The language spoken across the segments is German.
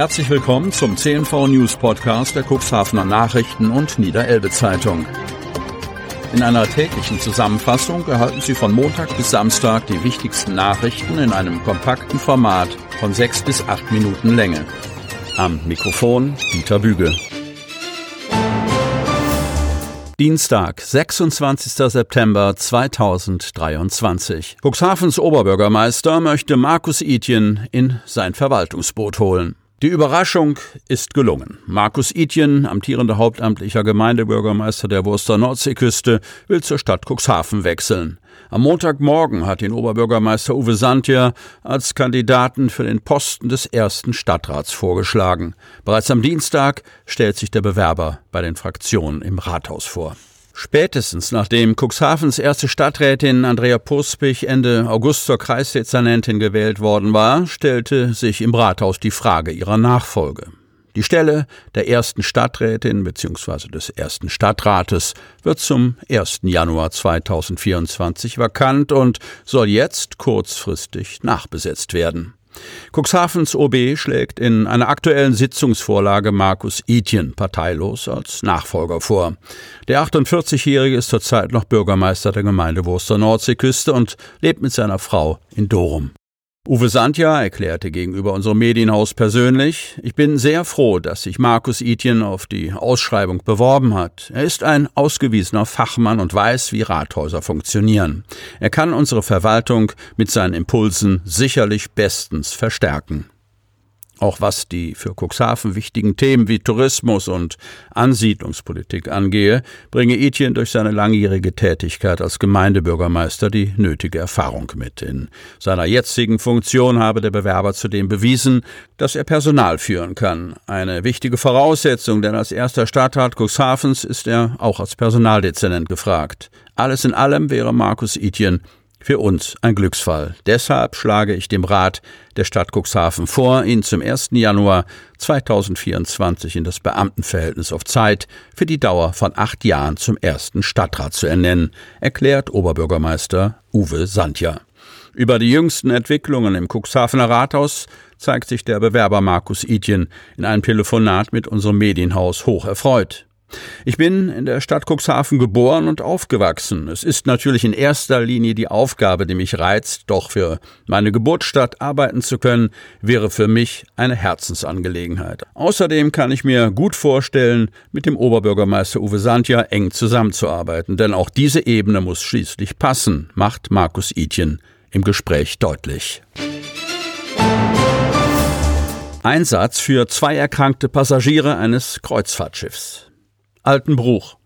Herzlich willkommen zum CNV News Podcast der Cuxhavener Nachrichten und Niederelbe Zeitung. In einer täglichen Zusammenfassung erhalten Sie von Montag bis Samstag die wichtigsten Nachrichten in einem kompakten Format von sechs bis acht Minuten Länge. Am Mikrofon Dieter Büge. Dienstag, 26. September 2023. Cuxhavens Oberbürgermeister möchte Markus Itjen in sein Verwaltungsboot holen. Die Überraschung ist gelungen. Markus Itjen, amtierender hauptamtlicher Gemeindebürgermeister der Wurster Nordseeküste, will zur Stadt Cuxhaven wechseln. Am Montagmorgen hat ihn Oberbürgermeister Uwe Sandja als Kandidaten für den Posten des ersten Stadtrats vorgeschlagen. Bereits am Dienstag stellt sich der Bewerber bei den Fraktionen im Rathaus vor. Spätestens nachdem Cuxhavens erste Stadträtin Andrea Puspich Ende August zur Kreisdezernentin gewählt worden war, stellte sich im Rathaus die Frage ihrer Nachfolge. Die Stelle der ersten Stadträtin bzw. des ersten Stadtrates wird zum 1. Januar 2024 vakant und soll jetzt kurzfristig nachbesetzt werden. Cuxhavens OB schlägt in einer aktuellen Sitzungsvorlage Markus Itjen parteilos als Nachfolger vor. Der 48-Jährige ist zurzeit noch Bürgermeister der Gemeinde Wurster Nordseeküste und lebt mit seiner Frau in Dorum. Uwe Sandja erklärte gegenüber unserem Medienhaus persönlich, ich bin sehr froh, dass sich Markus Itjen auf die Ausschreibung beworben hat. Er ist ein ausgewiesener Fachmann und weiß, wie Rathäuser funktionieren. Er kann unsere Verwaltung mit seinen Impulsen sicherlich bestens verstärken. Auch was die für Cuxhaven wichtigen Themen wie Tourismus und Ansiedlungspolitik angehe, bringe Etienne durch seine langjährige Tätigkeit als Gemeindebürgermeister die nötige Erfahrung mit. In seiner jetzigen Funktion habe der Bewerber zudem bewiesen, dass er Personal führen kann. Eine wichtige Voraussetzung, denn als erster Stadtrat Cuxhavens ist er auch als Personaldezernent gefragt. Alles in allem wäre Markus Etienne für uns ein Glücksfall. Deshalb schlage ich dem Rat der Stadt Cuxhaven vor, ihn zum 1. Januar 2024 in das Beamtenverhältnis auf Zeit für die Dauer von acht Jahren zum ersten Stadtrat zu ernennen, erklärt Oberbürgermeister Uwe Sandja. Über die jüngsten Entwicklungen im Cuxhavener Rathaus zeigt sich der Bewerber Markus Itjen in einem Telefonat mit unserem Medienhaus hoch erfreut. Ich bin in der Stadt Cuxhaven geboren und aufgewachsen. Es ist natürlich in erster Linie die Aufgabe, die mich reizt, doch für meine Geburtsstadt arbeiten zu können, wäre für mich eine Herzensangelegenheit. Außerdem kann ich mir gut vorstellen, mit dem Oberbürgermeister Uwe Sandja eng zusammenzuarbeiten, denn auch diese Ebene muss schließlich passen, macht Markus Itjen im Gespräch deutlich. Einsatz für zwei erkrankte Passagiere eines Kreuzfahrtschiffs. Altenbruch.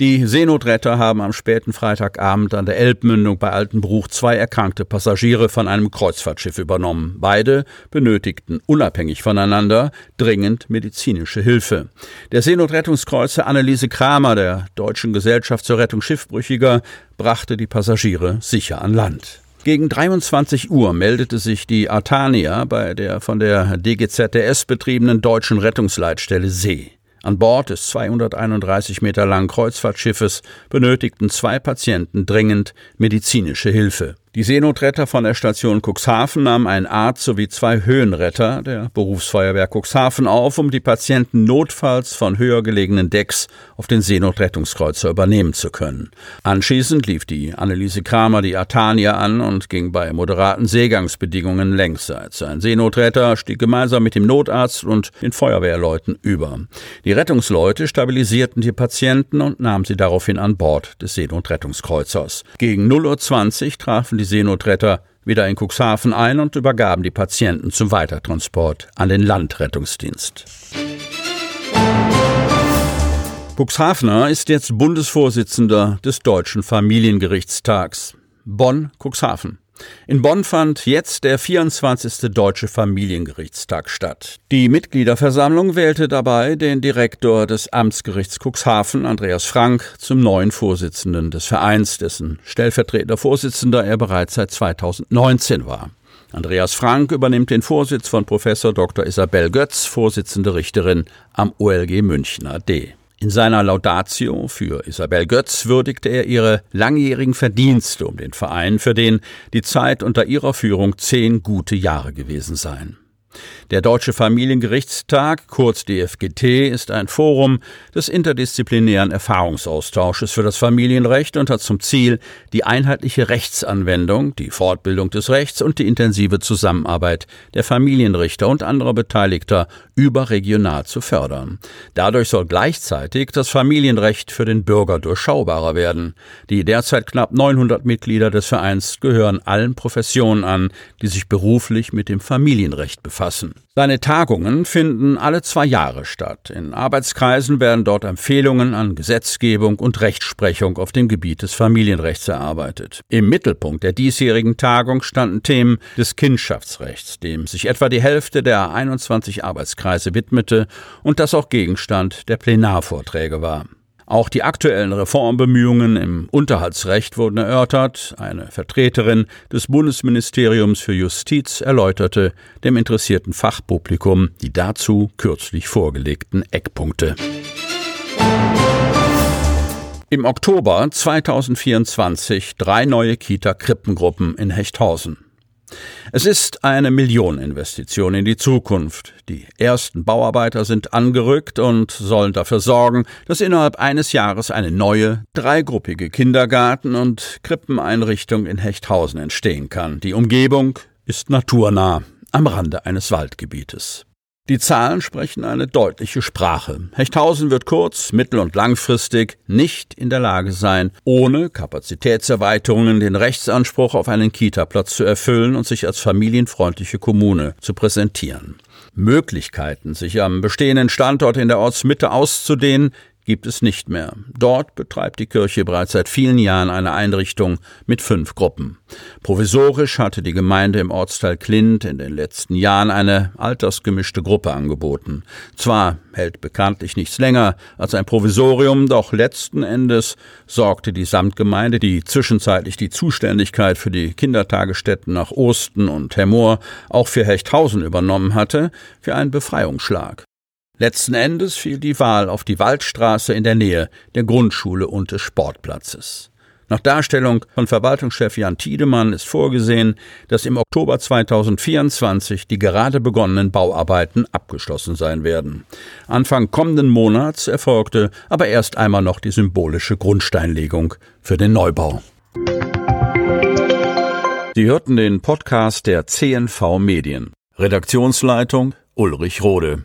Die Seenotretter haben am späten Freitagabend an der Elbmündung bei Altenbruch zwei erkrankte Passagiere von einem Kreuzfahrtschiff übernommen. Beide benötigten unabhängig voneinander dringend medizinische Hilfe. Der Seenotrettungskreuzer Anneliese Kramer der Deutschen Gesellschaft zur Rettung Schiffbrüchiger brachte die Passagiere sicher an Land. Gegen 23 Uhr meldete sich die Artania bei der von der DGZS betriebenen deutschen Rettungsleitstelle See. An Bord des 231 Meter langen Kreuzfahrtschiffes benötigten zwei Patienten dringend medizinische Hilfe. Die Seenotretter von der Station Cuxhaven nahmen einen Arzt sowie zwei Höhenretter der Berufsfeuerwehr Cuxhaven auf, um die Patienten notfalls von höher gelegenen Decks auf den Seenotrettungskreuzer übernehmen zu können. Anschließend lief die Anneliese Kramer die Artania an und ging bei moderaten Seegangsbedingungen längsseits. Ein Seenotretter stieg gemeinsam mit dem Notarzt und den Feuerwehrleuten über. Die Rettungsleute stabilisierten die Patienten und nahmen sie daraufhin an Bord des Seenotrettungskreuzers. Gegen 0.20 Uhr trafen die die Seenotretter wieder in Cuxhaven ein und übergaben die Patienten zum Weitertransport an den Landrettungsdienst. Cuxhavener ist jetzt Bundesvorsitzender des Deutschen Familiengerichtstags. Bonn, Cuxhaven. In Bonn fand jetzt der 24. Deutsche Familiengerichtstag statt. Die Mitgliederversammlung wählte dabei den Direktor des Amtsgerichts Cuxhaven, Andreas Frank, zum neuen Vorsitzenden des Vereins, dessen stellvertretender Vorsitzender er bereits seit 2019 war. Andreas Frank übernimmt den Vorsitz von Professor Dr. Isabel Götz, Vorsitzende Richterin am OLG München AD. In seiner Laudatio für Isabel Götz würdigte er ihre langjährigen Verdienste um den Verein, für den die Zeit unter ihrer Führung zehn gute Jahre gewesen seien. Der Deutsche Familiengerichtstag, kurz DFGT, ist ein Forum des interdisziplinären Erfahrungsaustausches für das Familienrecht und hat zum Ziel, die einheitliche Rechtsanwendung, die Fortbildung des Rechts und die intensive Zusammenarbeit der Familienrichter und anderer Beteiligter überregional zu fördern. Dadurch soll gleichzeitig das Familienrecht für den Bürger durchschaubarer werden. Die derzeit knapp 900 Mitglieder des Vereins gehören allen Professionen an, die sich beruflich mit dem Familienrecht befassen. Seine Tagungen finden alle zwei Jahre statt. In Arbeitskreisen werden dort Empfehlungen an Gesetzgebung und Rechtsprechung auf dem Gebiet des Familienrechts erarbeitet. Im Mittelpunkt der diesjährigen Tagung standen Themen des Kindschaftsrechts, dem sich etwa die Hälfte der 21 Arbeitskreise widmete und das auch Gegenstand der Plenarvorträge war. Auch die aktuellen Reformbemühungen im Unterhaltsrecht wurden erörtert. Eine Vertreterin des Bundesministeriums für Justiz erläuterte dem interessierten Fachpublikum die dazu kürzlich vorgelegten Eckpunkte. Im Oktober 2024 drei neue Kita-Krippengruppen in Hechthausen. Es ist eine Millioneninvestition in die Zukunft. Die ersten Bauarbeiter sind angerückt und sollen dafür sorgen, dass innerhalb eines Jahres eine neue, dreigruppige Kindergarten- und Krippeneinrichtung in Hechthausen entstehen kann. Die Umgebung ist naturnah am Rande eines Waldgebietes. Die Zahlen sprechen eine deutliche Sprache. Hechthausen wird kurz-, mittel- und langfristig nicht in der Lage sein, ohne Kapazitätserweiterungen den Rechtsanspruch auf einen Kita-Platz zu erfüllen und sich als familienfreundliche Kommune zu präsentieren. Möglichkeiten, sich am bestehenden Standort in der Ortsmitte auszudehnen, gibt es nicht mehr. Dort betreibt die Kirche bereits seit vielen Jahren eine Einrichtung mit fünf Gruppen. Provisorisch hatte die Gemeinde im Ortsteil Klint in den letzten Jahren eine altersgemischte Gruppe angeboten. Zwar hält bekanntlich nichts länger als ein Provisorium, doch letzten Endes sorgte die Samtgemeinde, die zwischenzeitlich die Zuständigkeit für die Kindertagesstätten nach Osten und Hemmoor auch für Hechthausen übernommen hatte, für einen Befreiungsschlag. Letzten Endes fiel die Wahl auf die Waldstraße in der Nähe der Grundschule und des Sportplatzes. Nach Darstellung von Verwaltungschef Jan Tiedemann ist vorgesehen, dass im Oktober 2024 die gerade begonnenen Bauarbeiten abgeschlossen sein werden. Anfang kommenden Monats erfolgte aber erst einmal noch die symbolische Grundsteinlegung für den Neubau. Sie hörten den Podcast der CNV Medien. Redaktionsleitung Ulrich Rode.